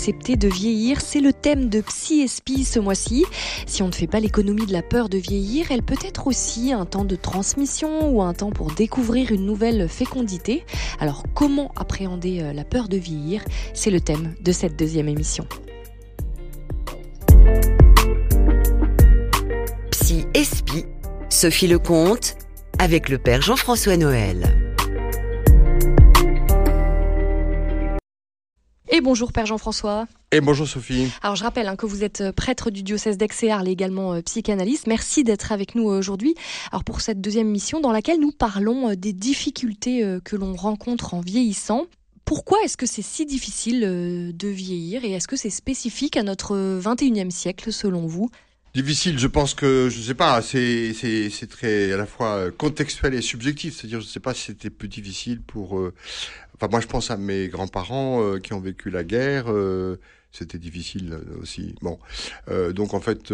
accepter de vieillir C'est le thème de Psy Espie ce mois-ci. Si on ne fait pas l'économie de la peur de vieillir, elle peut être aussi un temps de transmission ou un temps pour découvrir une nouvelle fécondité. Alors comment appréhender euh, la peur de vieillir? C'est le thème de cette deuxième émission. Psy Espie, Sophie Lecomte, avec le père Jean-François Noël. Et bonjour Père Jean-François. Et bonjour Sophie. Alors je rappelle hein, que vous êtes euh, prêtre du diocèse d'Aix et Arles, également euh, psychanalyste. Merci d'être avec nous aujourd'hui. Alors pour cette deuxième mission dans laquelle nous parlons euh, des difficultés que l'on rencontre en vieillissant. Pourquoi est-ce que c'est si difficile de vieillir et est-ce que c'est spécifique à notre 21e siècle selon vous? Difficile, je pense que, je sais pas, c'est, c'est, c'est très à la fois contextuel et subjectif. C'est-à-dire, je sais pas si c'était plus difficile pour... Euh, enfin, moi, je pense à mes grands-parents euh, qui ont vécu la guerre. Euh, c'était difficile aussi. Bon, donc en fait,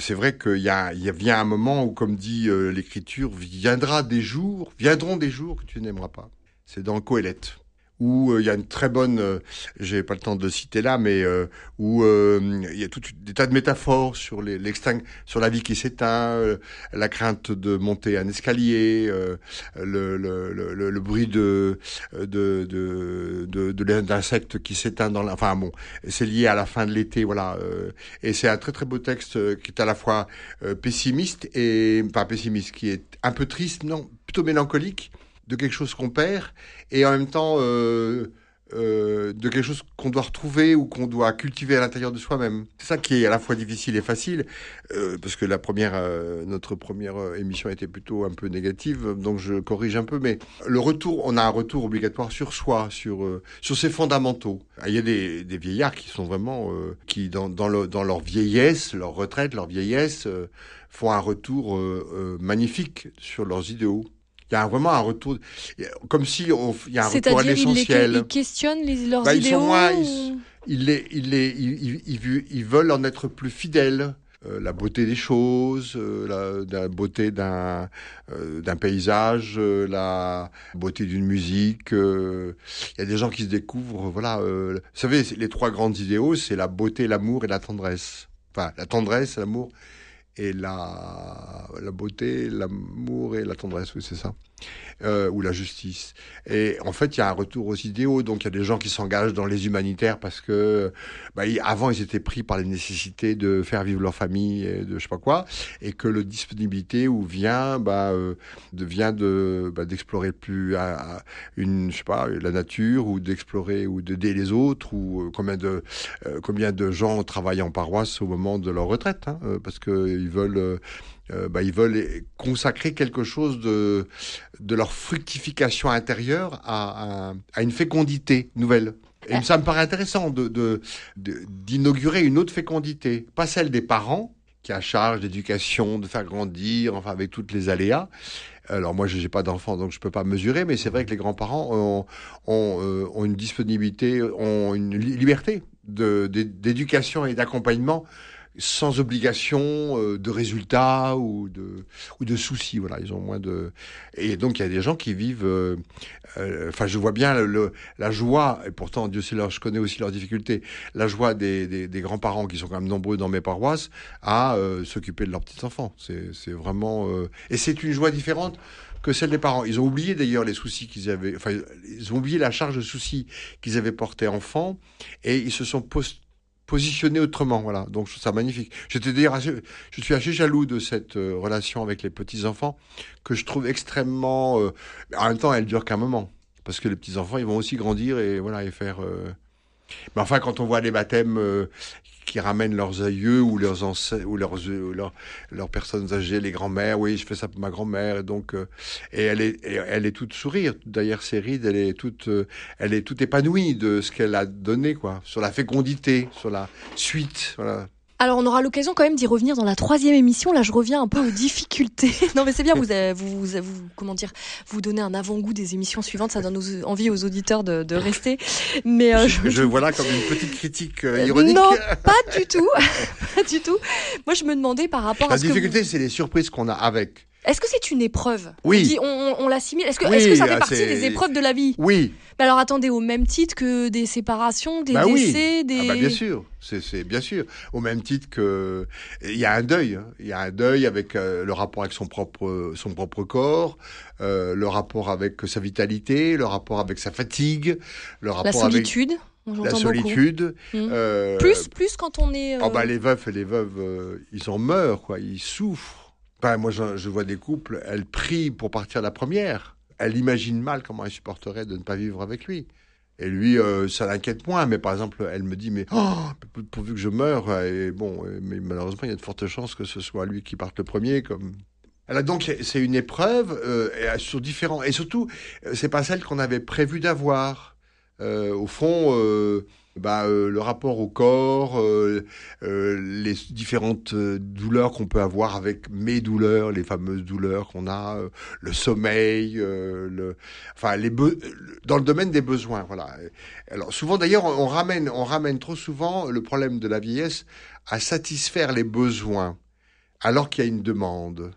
c'est vrai qu'il y a, il y a vient un moment où, comme dit l'écriture, viendra des jours, viendront des jours que tu n'aimeras pas. C'est dans Coëlette où euh, il y a une très bonne, euh, j'ai pas le temps de citer là, mais euh, où il y a tout des tas de métaphores sur l'extinct, sur la vie qui s'éteint, la crainte de monter un escalier, le, le, le, le, bruit de de de, de, d'insectes qui s'éteint dans la, enfin bon, c'est lié à la fin de l'été, voilà, et c'est un très très beau texte qui est à la fois pessimiste et pas pessimiste, qui est un peu triste, non, plutôt mélancolique de quelque chose qu'on perd et en même temps euh, euh, de quelque chose qu'on doit retrouver ou qu'on doit cultiver à l'intérieur de soi-même. C'est ça qui est à la fois difficile et facile, euh, parce que la première, notre première émission était plutôt un peu négative, donc je corrige un peu. Mais le retour, on a un retour obligatoire sur soi, sur sur ses fondamentaux. Il y a des, des vieillards qui sont vraiment, qui dans dans, dans leur vieillesse, leur retraite, leur vieillesse, font un retour magnifique sur leurs idéaux. Il y a vraiment un retour, comme si il y a un retour à l'essentiel. Ils, questionnent les, leurs bah, idéaux. Ils, les, ils, les, ils, ils, veulent en être plus fidèles. Euh, la beauté des choses, euh, la, beauté d'un euh, d'un paysage, la beauté d'une musique. Il y a des gens qui se découvrent, voilà. vous savez, les trois grands idéaux, c'est la beauté, l'amour et la tendresse. Enfin, la tendresse, l'amour et la, la beauté, l'amour et la tendresse, oui, c'est ça. Euh, ou la justice. Et en fait, il y a un retour aux idéaux. Donc, il y a des gens qui s'engagent dans les humanitaires parce que, bah, avant, ils étaient pris par les nécessités de faire vivre leur famille et de je sais pas quoi, et que le disponibilité où vient, bah, euh, de bah, d'explorer plus une, je sais pas, la nature ou d'explorer ou d'aider les autres ou euh, combien de euh, combien de gens travaillent en paroisse au moment de leur retraite, hein, parce que ils veulent euh, bah, ils veulent consacrer quelque chose de, de leur fructification intérieure à, à, une fécondité nouvelle. Et ça me paraît intéressant de, d'inaugurer une autre fécondité, pas celle des parents, qui a charge d'éducation, de faire grandir, enfin avec toutes les aléas. Alors moi, je n'ai pas d'enfants, donc je peux pas mesurer, mais c'est vrai que les grands-parents ont, ont, euh, une disponibilité, ont une liberté d'éducation et d'accompagnement sans obligation euh, de résultats ou de, ou de soucis. Voilà, ils ont moins de. Et donc, il y a des gens qui vivent. Euh, euh, enfin, je vois bien le, la joie, et pourtant, Dieu sait, leur, je connais aussi leurs difficultés, la joie des, des, des grands-parents qui sont quand même nombreux dans mes paroisses à s'occuper de leurs petits-enfants. C'est vraiment. et c'est une joie différente que celle des parents. Ils ont oublié d'ailleurs les soucis qu'ils avaient, enfin, ils ont oublié la charge de soucis qu'ils avaient porté enfant et ils se sont post positionné autrement. Voilà. Donc je trouve ça magnifique. Je, te dire, je suis assez jaloux de cette euh, relation avec les petits enfants que je trouve extrêmement. Euh, en même temps, elle dure qu'un moment parce que les petits enfants, ils vont aussi grandir et voilà et faire. Euh, mais enfin, quand on voit les baptêmes qui ramènent leurs aïeux ou leurs ou leurs, leurs, personnes âgées, les grands-mères. Oui, je fais ça pour ma grand-mère. Et donc, euh, et elle est, elle est toute sourire. D'ailleurs, ses rides, elle est toute, euh, elle est toute épanouie de ce qu'elle a donné, quoi, sur la fécondité, sur la suite. Voilà. Alors on aura l'occasion quand même d'y revenir dans la troisième émission. Là, je reviens un peu aux difficultés. non, mais c'est bien. Vous, vous, vous, comment dire, vous donnez un avant-goût des émissions suivantes. Ça donne envie aux auditeurs de, de rester. Mais euh, je, je, vois là comme une petite critique euh, ironique. Non, pas du tout, pas du tout. Moi, je me demandais par rapport la à difficulté, c'est les surprises qu'on a avec. Est-ce que c'est une épreuve? Oui. On, on, on l'assimile. Est-ce que, Oui, est-ce que ça fait ah, partie c'est- des épreuves de la vie? Oui, Mais alors attendez, au même titre que des séparations, des Bah oui. décès, des. Ah bah bien sûr, c'est bien sûr. Au même titre que il y a un deuil, hein. il y a un deuil avec euh, le rapport avec son propre son propre corps, euh, le rapport avec sa vitalité, le rapport avec sa fatigue, le La rapport avec solitude. on la solitude. beaucoup. Mm. euh, Plus, plus quand on est. Oh bah les veufs et les veuves, ils en meurent quoi, ils souffrent. Moi je, vois des couples, elles prient pour partir la première. Elle imagine mal comment elle supporterait de ne pas vivre avec lui. Et lui, euh, ça l'inquiète moins. Mais par exemple, elle me dit, mais oh, pourvu que je meure. Et bon, euh, mais malheureusement, il y a de fortes chances que ce soit lui qui parte le premier. Comme alors donc c'est une épreuve euh, sur différents et surtout euh, c'est pas celle qu'on avait prévu d'avoir. Euh, au fond, euh, bah, euh, le rapport au corps, euh, euh, les différentes douleurs qu'on peut avoir avec mes douleurs, les fameuses douleurs qu'on a, le sommeil, enfin les dans le domaine des besoins, voilà. Alors souvent d'ailleurs on ramène, on ramène trop souvent le problème de la vieillesse à satisfaire les besoins, alors qu'il y a une demande,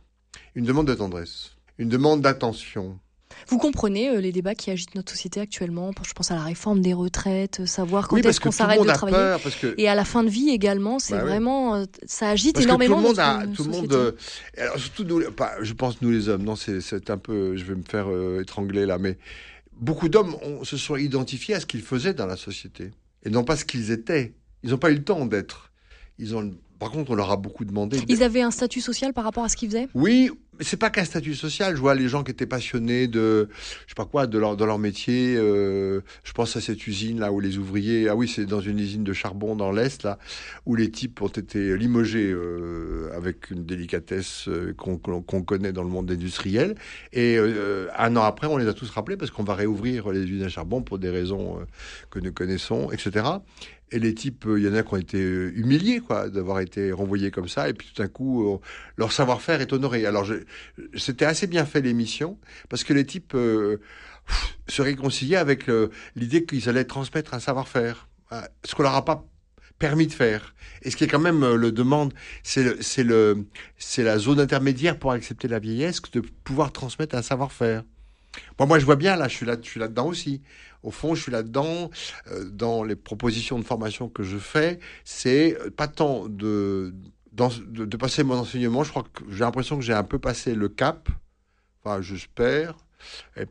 une demande de tendresse, une demande d'attention. Vous comprenez euh, les débats qui agitent notre société actuellement Je pense à la réforme des retraites, euh, savoir quand oui, est-ce qu'on s'arrête de travailler. peur, parce que Et à la fin de vie également, c'est Bah vraiment. euh, ça agite Parce que tout le énormément. monde a, tout le monde, société. euh, alors surtout nous, pas, je pense nous les hommes, non, c'est, un peu, je vais me faire euh, étrangler là, mais beaucoup d'hommes se sont identifiés à ce qu'ils faisaient dans la société et non pas ce qu'ils étaient. Ils n'ont pas eu le temps d'être. Ils ont, par contre, on leur a beaucoup demandé. Ils avaient un statut social par rapport à ce qu'ils faisaient? Oui, c'est pas qu'un statut social. Je vois les gens qui étaient passionnés de, je sais pas quoi, de leur, de leur métier. euh, je pense à cette usine là où les ouvriers, ah oui, c'est dans une usine de charbon dans l'est là, où les types ont été limogés euh, avec une délicatesse euh, qu'on connaît dans le monde industriel. Et euh, un an après, on les a tous rappelés parce qu'on va réouvrir les usines à charbon pour des raisons euh, que nous connaissons, etc. Et les types, euh, il y en a qui ont été euh, humiliés, quoi, d'avoir été renvoyés comme ça. Et puis tout d'un coup, euh, leur savoir-faire est honoré. Alors, c'était assez bien fait l'émission parce que les types euh, se réconciliaient avec l'idée qu'ils allaient transmettre un savoir-faire, Ah, ce qu'on leur a pas permis de faire. Et ce qui est quand même euh, le demande, c'est c'est le, c'est la zone intermédiaire pour accepter la vieillesse, de pouvoir transmettre un savoir-faire. Bon, moi, je vois bien là, je suis là, je suis là-dedans aussi. Au fond, je suis là-dedans euh, dans les propositions de formation que je fais. C'est euh, pas tant de, de de passer mon enseignement. Je crois que j'ai l'impression que j'ai un peu passé le cap. Enfin, j'espère.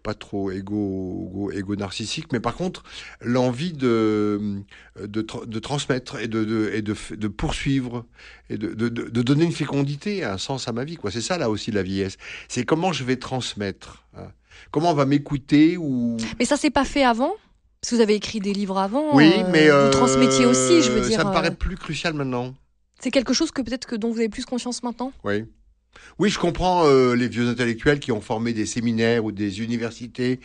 Pas trop égo, égo, égo narcissique, mais par contre, l'envie de, de, tra- de transmettre et de, de, et de, de poursuivre et de, de, donner une fécondité, un sens à ma vie. quoi. C'est ça, là aussi, la vieillesse. C'est comment je vais transmettre. hein. Comment on va m'écouter ou... Mais ça s'est pas fait avant? Parce que vous avez écrit des livres avant. Oui, euh, mais... Vous euh, transmettiez aussi, je veux dire. Ça me euh, paraît plus crucial maintenant. C'est quelque chose que peut-être que dont vous avez plus conscience maintenant? Oui. Oui, je comprends euh, les vieux intellectuels qui ont formé des séminaires ou des universités,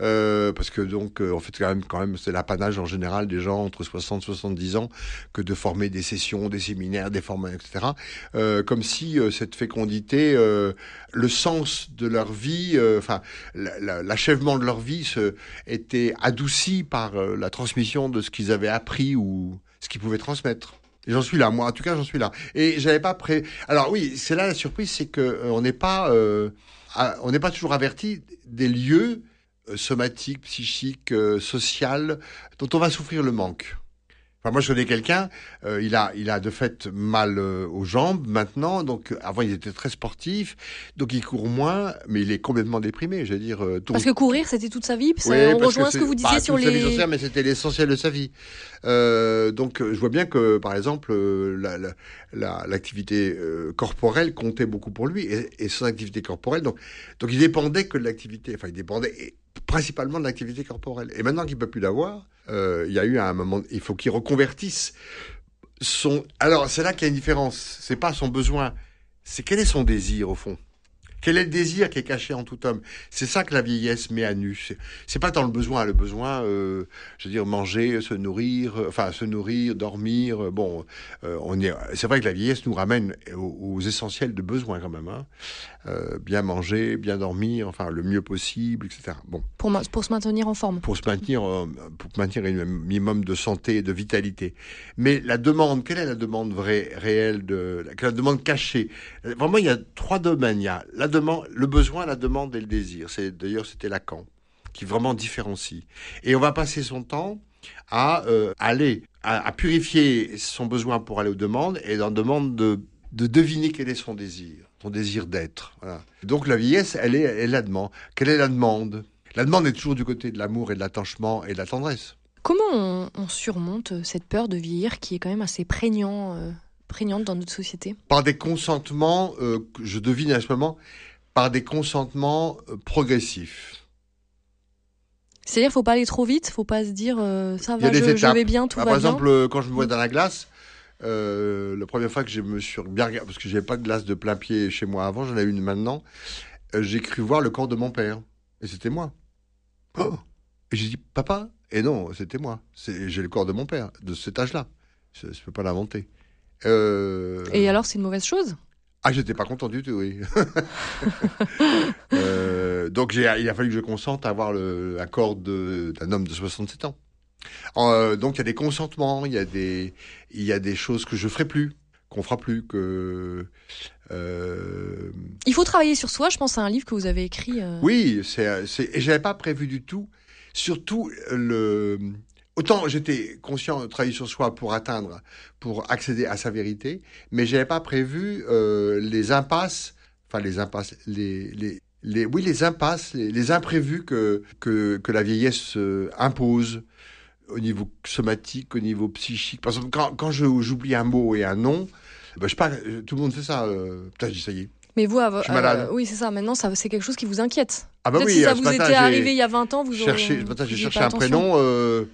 euh, parce que donc, euh, en fait, quand même, c'est l'apanage en général des gens entre 60 et 70 ans que de former des sessions, des séminaires, des formations, etc. Euh, comme si euh, cette fécondité, euh, le sens de leur vie, euh, enfin, la- la- l'achèvement de leur vie se, était adouci par euh, la transmission de ce qu'ils avaient appris ou ce qu'ils pouvaient transmettre. J'en suis là, moi. En tout cas, j'en suis là. Et j'avais pas pré. Alors oui, c'est là la surprise, c'est que euh, on n'est pas, euh, on n'est pas toujours averti des lieux euh, somatiques, psychiques, euh, sociales dont on va souffrir le manque. Enfin, moi, je connais quelqu'un, euh, il a, il a de fait mal euh, aux jambes maintenant. Donc, euh, avant, il était très sportif, donc il court moins, mais il est complètement déprimé. Je veux dire, tout- Parce que courir, c'était toute sa vie. oui, on rejoint ce que vous disiez pas sur sa vie, les. sais, mais c'était l'essentiel de sa vie. Donc, je vois bien que, par exemple, la- la- la- l'activité corporelle comptait beaucoup pour lui et, et son activité corporelle. Donc, donc, il dépendait que de l'activité. Enfin, il dépendait principalement de l'activité corporelle. Et maintenant qu'il peut plus l'avoir, il y a eu un moment, il faut qu'il reconvertisse son. Alors, c'est là qu'il y a une différence. C'est pas son besoin, c'est quel est son désir au fond? Quel est le désir qui est caché en tout homme? C'est ça que la vieillesse met à nu. C'est- pas tant le besoin, le besoin, euh, je veux dire, manger, se nourrir, euh, enfin se nourrir, dormir. euh, bon, on est. C'est vrai que la vieillesse nous ramène aux, aux essentiels de besoins quand même. Hein. Bien manger, bien dormir, enfin le mieux possible, etc. Bon, Pour, pour se maintenir en forme. pour se maintenir, pour maintenir un minimum de santé et de vitalité. Mais la demande, quelle est la demande vraie, réelle de, la, la demande cachée? Vraiment, il y a trois domaines. Il y a la demande, le besoin, la demande et le désir. C'est d'ailleurs c'était Lacan qui vraiment différencie. Et on va passer son temps à euh, aller à, purifier son besoin pour aller aux demandes et dans demande de, de deviner quel est son désir, son désir d'être. Donc la vieillesse, elle est, elle la demande. Quelle est la demande? La demande est toujours du côté de l'amour et de l'attachement et de la tendresse. Comment on, surmonte cette peur de vieillir qui est quand même assez prégnant, euh, prégnante dans notre société Par des consentements, euh, je devine à ce moment, par des consentements progressifs. C'est-à-dire, faut pas aller trop vite, faut pas se dire euh, ça va, je, vais bien, tout bah, va bien. Par exemple, euh, quand je me vois dans la glace, euh, la première fois que je me suis bien regardé, parce que j'avais pas de glace de plein pied chez moi avant, j'en ai une maintenant, j'ai cru voir le corps de mon père, et c'était moi. Oh et j'ai dit papa, et non, c'était moi. J'ai le corps de mon père, de cet âge-là. Je, ne peux pas l'inventer. Et alors, c'est une mauvaise chose? Ah, j'étais pas content du tout, oui. euh, donc, il a fallu que je consente à avoir l'accord d'un homme de 67 ans. Euh, donc, il y a des consentements, il y a des, il y a des choses que je ferai plus, qu'on fera plus, que. Euh... Il faut travailler sur soi. Je pense à un livre que vous avez écrit. Euh... Oui, c'est, et j'avais pas prévu du tout. Surtout le Autant j'étais conscient de travailler sur soi pour atteindre, pour accéder à sa vérité, mais j'avais pas prévu euh, les impasses, enfin les impasses, les, les, les oui les impasses, les, imprévus que, que, que la vieillesse euh, impose au niveau somatique, au niveau psychique. Par exemple, quand, quand j'oublie un mot et un nom, ben, je pas, tout le monde fait ça. Euh, putain, je dis ça y est. Mais vous, euh, oui, c'est ça. Maintenant, ça, c'est quelque chose qui vous inquiète. Ah bah oui, si ça vous était arrivé il y a 20 ans, vous cherchez, auriez. J'ai cherché un prénom. Euh,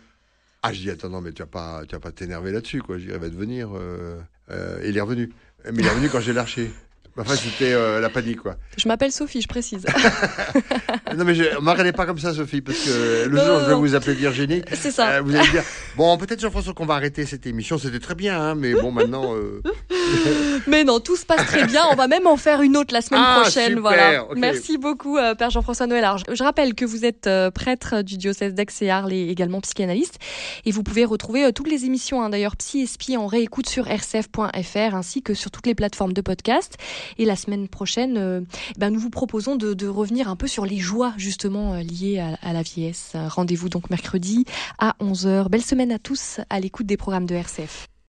ah, je dis, attends, non, mais tu vas pas, tu vas pas t'énerver là-dessus, quoi. Je dis, il va devenir. Euh, euh, il est revenu. Mais il est revenu quand j'ai lâché. Enfin, c'était euh, la panique, quoi. Je m'appelle Sophie, je précise. non, mais je, m'arrêtez pas comme ça, Sophie, parce que le jour où je vais vous appeler Virginie, c'est ça. Euh, vous allez dire, bon, peut-être Jean-François qu'on va arrêter cette émission, c'était très bien, hein, mais bon, maintenant. Euh, mais non, tout se passe très bien. On va même en faire une autre la semaine ah, prochaine, voilà. Merci beaucoup, Père Jean-François Noël. Alors, je, rappelle que vous êtes prêtre du diocèse d'Aix et Arles et également psychanalyste, et vous pouvez retrouver toutes les émissions, hein, d'ailleurs, Psy et en réécoute sur rcf.fr ainsi que sur toutes les plateformes de podcast. Et la semaine prochaine, euh, ben nous vous proposons de, revenir un peu sur les joies justement euh, liées à, la vieillesse. Rendez-vous donc mercredi à 11h. Belle semaine à tous à l'écoute des programmes de RCF.